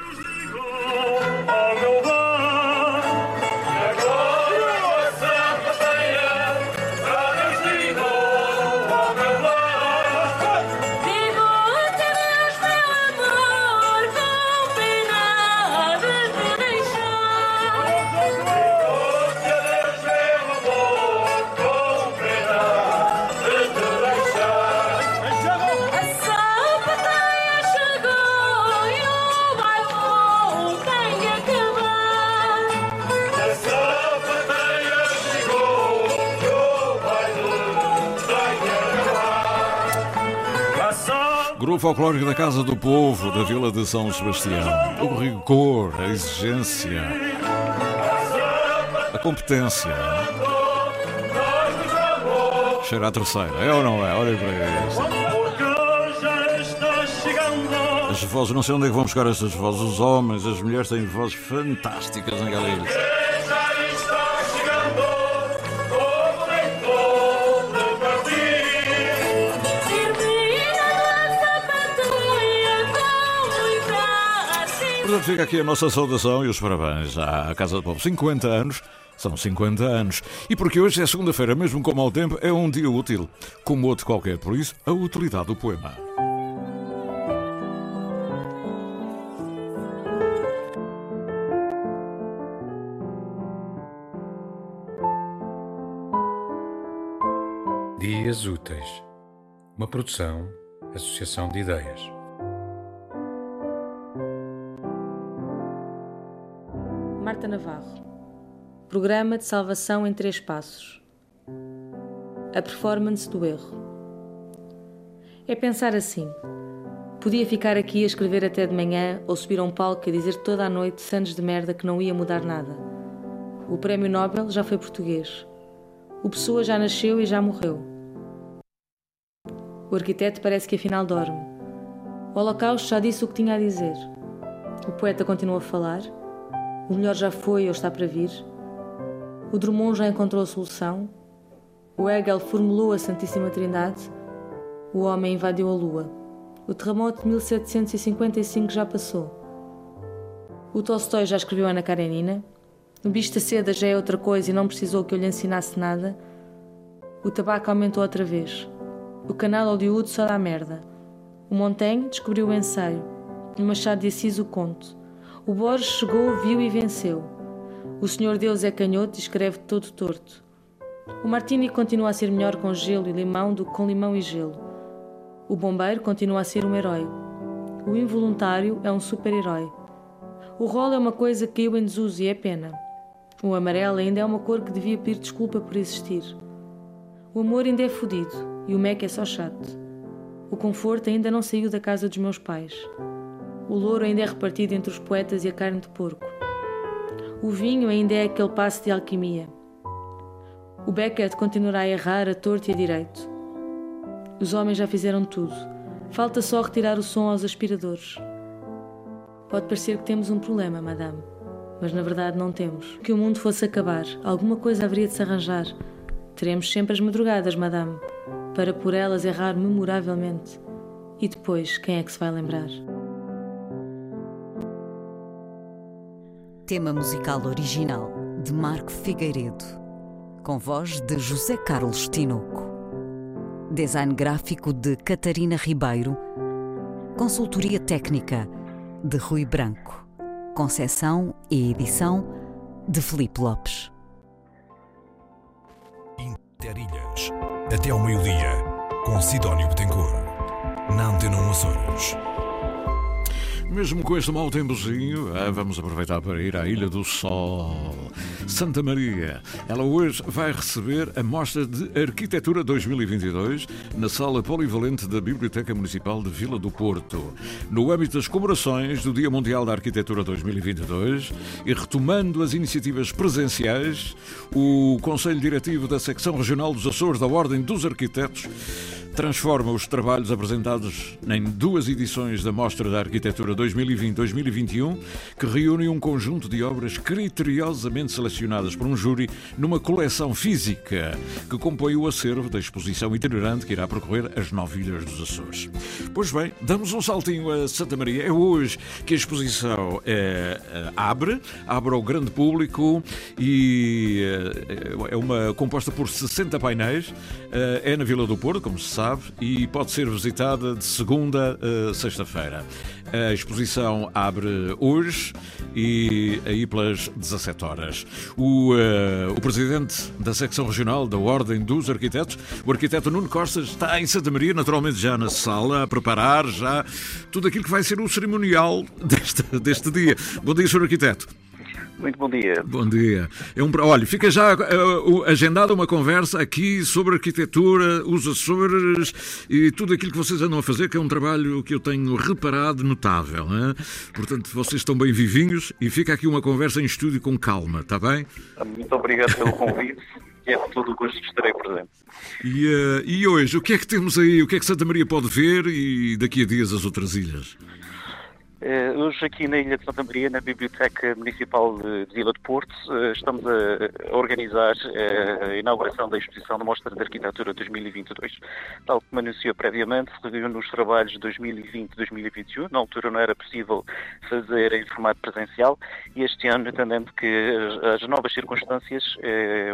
Folclórico da Casa do Povo, da Vila de São Sebastião. O rigor, a exigência, a competência. Cheira a terceira, é ou não é? Olha para isso. As vozes, não sei onde é que vão buscar estas vozes. Os homens, as mulheres têm vozes fantásticas em Galilhos. Portanto, fica aqui a nossa saudação e os parabéns à Casa do Povo. 50 anos, são 50 anos. E porque hoje é segunda-feira, mesmo com mau tempo, é um dia útil, como outro qualquer. Por isso, a utilidade do poema. Dias Úteis. Uma produção, associação de ideias. Navarro. Programa de salvação em três passos. A performance do erro. É pensar assim. Podia ficar aqui a escrever até de manhã ou subir a um palco a dizer toda a noite sandes de merda que não ia mudar nada. O prémio Nobel já foi português. O Pessoa já nasceu e já morreu. O arquiteto parece que afinal dorme. O Holocausto já disse o que tinha a dizer. O poeta continua a falar. O melhor já foi ou está para vir. O Drummond já encontrou a solução. O Hegel formulou a Santíssima Trindade. O homem invadiu a Lua. O terremoto de 1755 já passou. O Tolstói já escreveu Ana Karenina. O bicho da seda já é outra coisa e não precisou que eu lhe ensinasse nada. O tabaco aumentou outra vez. O canal Hollywood só dá merda. O Montaigne descobriu o ensaio. O Machado de Assis o conto. O Borges chegou, viu e venceu. O Senhor Deus é canhoto e escreve todo torto. O Martini continua a ser melhor com gelo e limão do que com limão e gelo. O bombeiro continua a ser um herói. O involuntário é um super-herói. O rolo é uma coisa que caiu em desuso e é pena. O amarelo ainda é uma cor que devia pedir desculpa por existir. O amor ainda é fodido e o Mac é só chato. O conforto ainda não saiu da casa dos meus pais. O louro ainda é repartido entre os poetas e a carne de porco. O vinho ainda é aquele passo de alquimia. O Beckett continuará a errar a torto e a direito. Os homens já fizeram tudo. Falta só retirar o som aos aspiradores. Pode parecer que temos um problema, madame, mas na verdade não temos. Que o mundo fosse acabar, alguma coisa haveria de se arranjar. Teremos sempre as madrugadas, madame, para por elas errar memoravelmente. E depois, quem é que se vai lembrar? Tema musical original de Marco Figueiredo, com voz de José Carlos Tinoco. Design gráfico de Catarina Ribeiro. Consultoria técnica de Rui Branco. Concessão e edição de Felipe Lopes. Interilhas. Até ao meio-dia, com Sidónio Betancourt. Na Antena 1 Açores. Mesmo com este mau tempozinho, ah, vamos aproveitar para ir à Ilha do Sol. Santa Maria. Ela hoje vai receber a Mostra de Arquitetura 2022 na Sala Polivalente da Biblioteca Municipal de Vila do Porto. No âmbito das comemorações do Dia Mundial da Arquitetura 2022 e retomando as iniciativas presenciais, o Conselho Diretivo da Secção Regional dos Açores da Ordem dos Arquitetos transforma os trabalhos apresentados em duas edições da Mostra da Arquitetura 2020-2021, que reúne um conjunto de obras criteriosamente selecionadas por um júri numa coleção física que compõe o acervo da exposição itinerante que irá percorrer as nove ilhas dos Açores. Pois bem, damos um saltinho a Santa Maria. É hoje que a exposição é, abre, abre ao grande público e é, é uma composta por 60 painéis. É na Vila do Porto, como se sabe, e pode ser visitada de segunda a sexta-feira. A exposição abre hoje e aí pelas 17 horas. O, uh, o presidente da secção regional da Ordem dos Arquitetos, o arquiteto Nuno Costa, está em Santa Maria, naturalmente já na sala, a preparar já tudo aquilo que vai ser o cerimonial deste, deste dia. Bom dia, Sr. Arquiteto. Muito bom dia. Bom dia. É um, olha, fica já uh, agendada uma conversa aqui sobre arquitetura, os Açores e tudo aquilo que vocês andam a fazer, que é um trabalho que eu tenho reparado notável. Hein? Portanto, vocês estão bem vivinhos e fica aqui uma conversa em estúdio com calma, está bem? Muito obrigado pelo convite. É de todo o gosto que estarei presente. E, uh, e hoje, o que é que temos aí? O que é que Santa Maria pode ver e daqui a dias as outras ilhas? Uh, hoje aqui na Ilha de Santa Maria, na Biblioteca Municipal de, Vila de Porto, uh, estamos a, organizar uh, a inauguração da exposição da Mostra de Arquitetura 2022. Tal como anunciou previamente, reuniu nos trabalhos de 2020-2021. Na altura não era possível fazer em formato presencial e este ano, entendendo que as, as novas circunstâncias,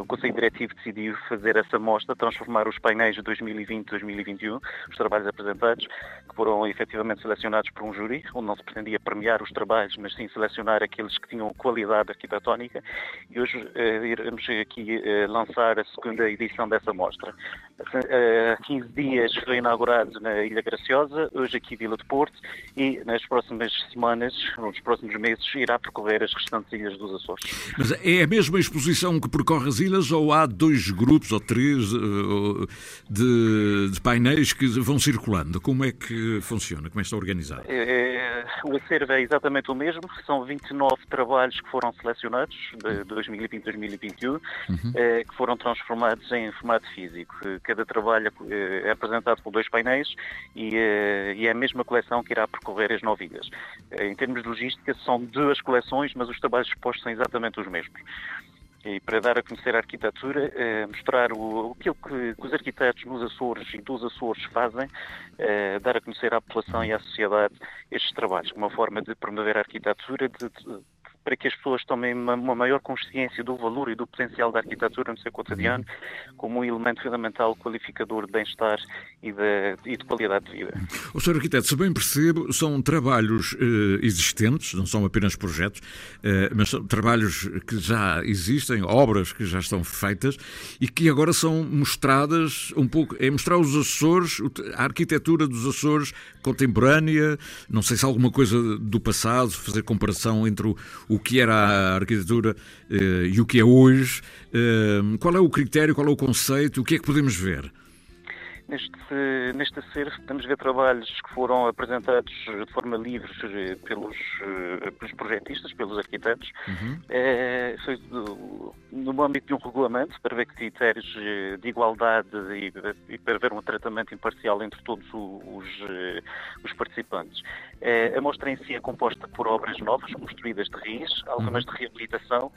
o Conselho Diretivo decidiu fazer essa mostra, transformar os painéis de 2020-2021, os trabalhos apresentados, que foram efetivamente selecionados por um júri, onde não se pretendia premiar os trabalhos, mas sim selecionar aqueles que tinham qualidade arquitetónica. E hoje eh, iremos aqui eh, lançar a segunda edição dessa mostra. Há 15 dias foi inaugurado na Ilha Graciosa, hoje aqui Vila de Porto, e nas próximas semanas, nos próximos meses, irá percorrer as restantes ilhas dos Açores. Mas é a mesma exposição que percorre as ilhas ou há dois grupos ou três de, de painéis que vão circulando? Como é que funciona? Como é que está organizado? É, o acervo é exatamente o mesmo, são 29 trabalhos que foram selecionados, de 2020-2021, uhum. eh, que foram transformados em formato físico. Cada trabalho eh, é apresentado por dois painéis e, eh, e é a mesma coleção que irá percorrer as nove ilhas. Em termos de logística, são duas coleções, mas os trabalhos expostos são exatamente os mesmos e para dar a conhecer a arquitetura, eh, mostrar o, aquilo que, que, os arquitetos nos Açores e dos Açores fazem, eh, dar a conhecer à população e à sociedade estes trabalhos, uma forma de promover a arquitetura, de, de, para que as pessoas tomem uma, uma, maior consciência do valor e do potencial da arquitetura no seu cotidiano como um elemento fundamental qualificador de bem-estar e de, e de qualidade de vida. O Sr. Arquiteto, se bem percebo, são trabalhos eh, existentes, não são apenas projetos, eh, mas são trabalhos que já existem, obras que já estão feitas e que agora são mostradas um pouco, é mostrar os Açores, a arquitetura dos Açores contemporânea, não sei se alguma coisa do passado, fazer comparação entre o, o que era a arquitetura eh, e o que é hoje. Eh, qual é o critério, qual é o conceito, o que é que podemos ver? Neste, neste acervo podemos ver trabalhos que foram apresentados de forma livre pelos, pelos projetistas, pelos arquitetos. Uhum. É, foi no âmbito de um regulamento para ver critérios de igualdade e, e para ver um tratamento imparcial entre todos os, os participantes. É, a mostra em si é composta por obras novas, construídas de raiz, algumas de reabilitação,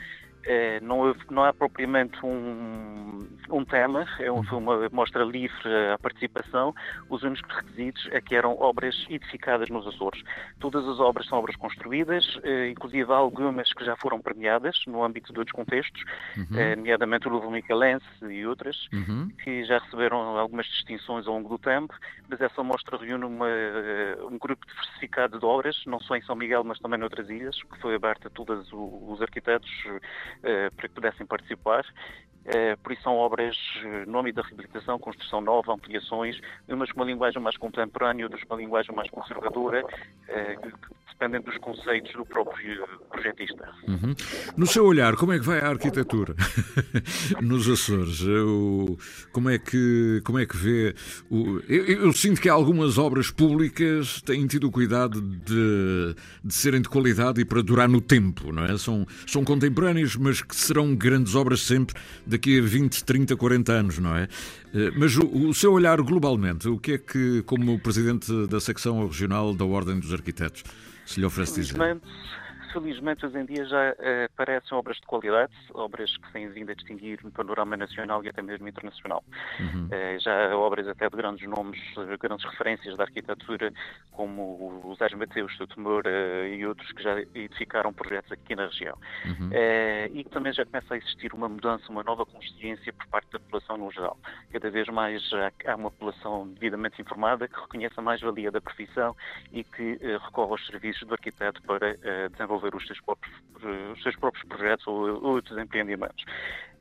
é, não, não, há propriamente um, um tema, é uma mostra livre à participação. Os únicos requisitos é que eram obras edificadas nos Açores. Todas as obras são obras construídas, eh, inclusive algumas que já foram premiadas no âmbito de outros contextos, uhum. eh, nomeadamente o Louvre Micalense e outras, uhum. que já receberam algumas distinções ao longo do tempo, mas essa mostra reúne uma, um grupo diversificado de obras, não só em São Miguel, mas também noutras ilhas, que foi aberta a todos os arquitetos para que pudessem participar Eh, por isso são obras eh, no âmbito da reabilitação, construção nova, ampliações, umas com uma linguagem mais contemporânea, uma linguagem mais conservadora, eh, dependem dos conceitos do próprio projetista. Uhum. No seu olhar, como é que vai a arquitetura nos Açores? Como, é que, como é que vê? O, eu, eu sinto que algumas obras públicas têm tido o cuidado de, de serem de qualidade e para durar no tempo, não é? São, são contemporâneas, mas que serão grandes obras sempre daqui a 20, 30, 40 anos, não é? Eh, Mas o, seu olhar globalmente, o que é que, como presidente da secção regional da Ordem dos Arquitetos, se lhe oferece dizer? Felizmente, hoje em dia já eh, aparecem obras de qualidade, obras que têm vindo a distinguir no panorama nacional e até mesmo internacional. Uhum. Eh, já obras até de grandes nomes, eh, grandes referências da arquitetura, como o Zé Mateus, o Temor e outros que já edificaram projetos aqui na região. Uhum. Eh, e que também já começa a existir uma mudança, uma nova consciência por parte da população no geral. Cada vez mais há uma população devidamente informada que reconhece a mais-valia da profissão e que eh, recorre aos serviços do arquiteto para eh, desenvolver os seus próprios, eh, os seus próprios projetos ou, ou outros empreendimentos.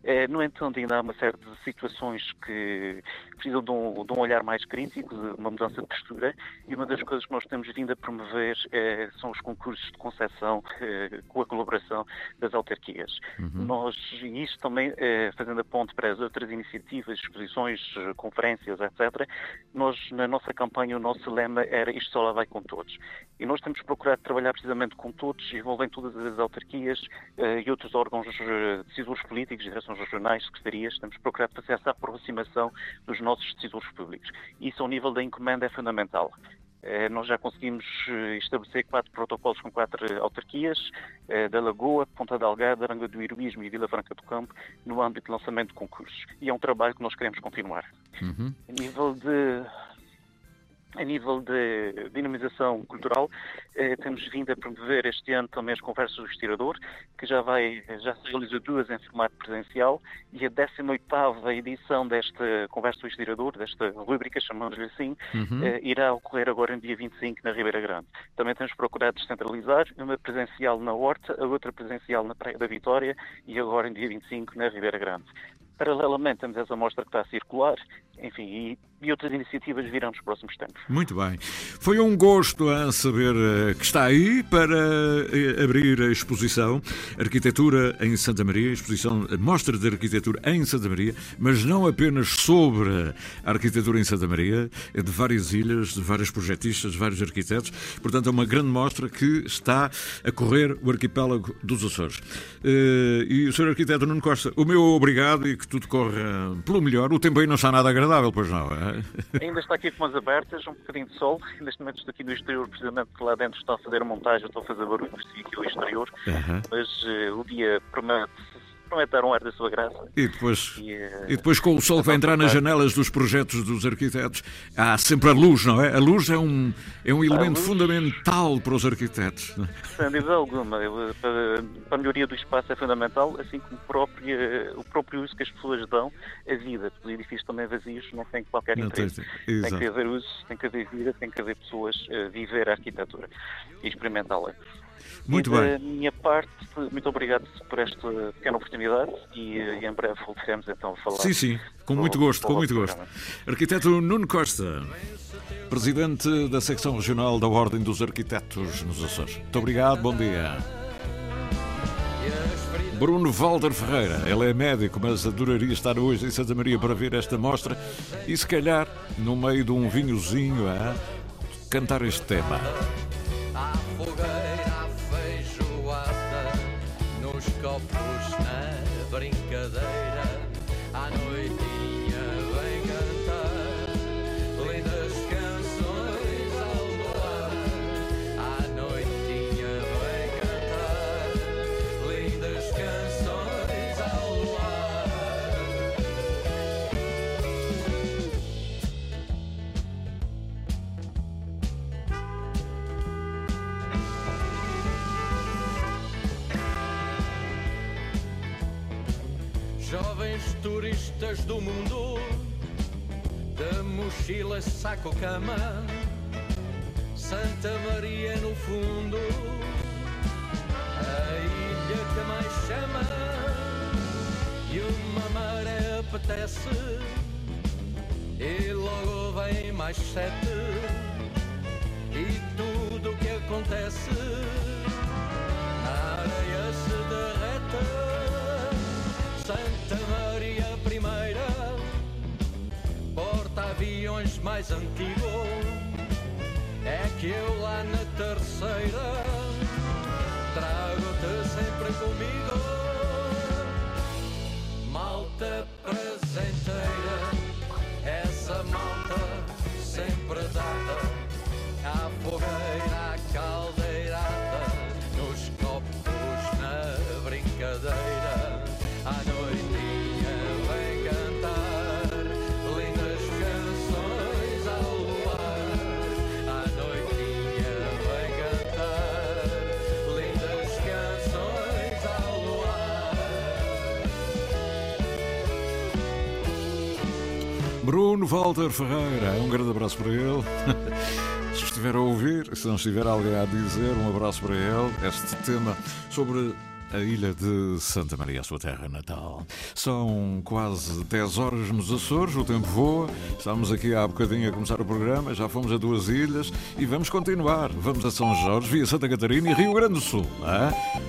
Eh, no entanto, ainda há uma série de situações que precisam de um, de um olhar mais crítico, de uma mudança de postura, e uma das coisas que nós temos vindo a promover eh, são os concursos de concessão eh, com a colaboração das autarquias. Uhum. Nós, e isto também fazendo a ponte para as outras iniciativas, exposições, conferências, etc., nós, na nossa campanha, o nosso lema era isto só lá vai com todos. E nós temos procurado trabalhar precisamente com todos, envolvendo todas as autarquias e outros órgãos decisores políticos, direções regionais, secretarias, temos procurado fazer essa aproximação dos nossos decisores públicos. Isso ao nível da encomenda é fundamental. Eh, Nós já conseguimos eh, estabelecer quatro protocolos com quatro autarquias, eh, da Lagoa, Ponta Delgada, Aranga do Heroísmo e Vila Franca do Campo, no âmbito de lançamento de concursos. E é um trabalho que nós queremos continuar. Uhum. A nível de a nível de dinamização cultural, eh, temos vindo a promover este ano também as conversas do estirador, que já vai, já se realizou duas em formato presencial, e a 18ª edição desta conversa do estirador, desta rubrica, chamamos-lhe assim, Uhum. eh, irá ocorrer agora no dia 25 na Ribeira Grande. Também temos procurado descentralizar, uma presencial na Horta, a outra presencial na Praia da Vitória e agora no dia 25 na Ribeira Grande. Paralelamente temos essa mostra que está a circular, enfim, e, e outras iniciativas virão nos próximos tempos. Muito bem. Foi um gosto a saber eh, que está aí para eh, abrir a exposição Arquitetura em Santa Maria, exposição a Mostra de Arquitetura em Santa Maria, mas não apenas sobre a arquitetura em Santa Maria, é de várias ilhas, de vários projetistas, de vários arquitetos. Portanto, é uma grande mostra que está a correr o arquipélago dos Açores. Eh, E o Sr. Arquiteto Nuno Costa, o meu obrigado e que tudo corra pelo melhor. O tempo aí não está nada agradável, pois não, é? Ainda está aqui com as abertas, um bocadinho de sol. Neste momento estou aqui no exterior, precisamente que lá dentro está a fazer a montagem, estou a fazer barulho, fico aqui ao exterior. Aham. Mas eh, o dia promete, promete dar um ar da sua graça. E depois, E, eh, e depois com o sol que vai entrar nas janelas dos projetos dos arquitetos, há sempre a luz, não é? A luz é um, é um elemento luz- fundamental para os arquitetos. não é? Sem dúvida alguma, para, para a melhoria do espaço é fundamental, assim como o próprio, eh, o próprio uso que as pessoas dão à vida. Os edifícios também vazios não têm qualquer Não tem- interesse. exato. Tem que haver uso, tem que haver vida, tem que haver pessoas a viver a arquitetura e experimentá-la. Muito e bem. Da minha parte, muito obrigado por esta pequena oportunidade e, e em breve voltaremos então a falar. Sim, sim, com muito gosto, com muito gosto. Arquiteto Nuno Costa, presidente da secção regional da Ordem dos Arquitetos nos Açores. Muito obrigado, bom dia. Bruno Valder Ferreira, ele é médico, mas adoraria estar hoje em Santa Maria para ver esta mostra e, se calhar, no meio de um vinhozinho, a cantar este tema. Copos na brincadeira, Turistas do mundo, de mochila, saco, cama, Santa Maria no fundo, a ilha que mais chama. e uma maré apetece e logo vem mais sete sempre Walter Ferreira, um grande abraço para ele. Se estiver a ouvir, se não estiver alguém a dizer, um abraço para ele. Este tema sobre a ilha de Santa Maria, a sua terra natal. São quase 10 horas nos Açores, o tempo voa. Estamos aqui há bocadinho a começar o programa, já fomos a duas ilhas e vamos continuar. Vamos a São Jorge, via Santa Catarina e Rio Grande do Sul. é?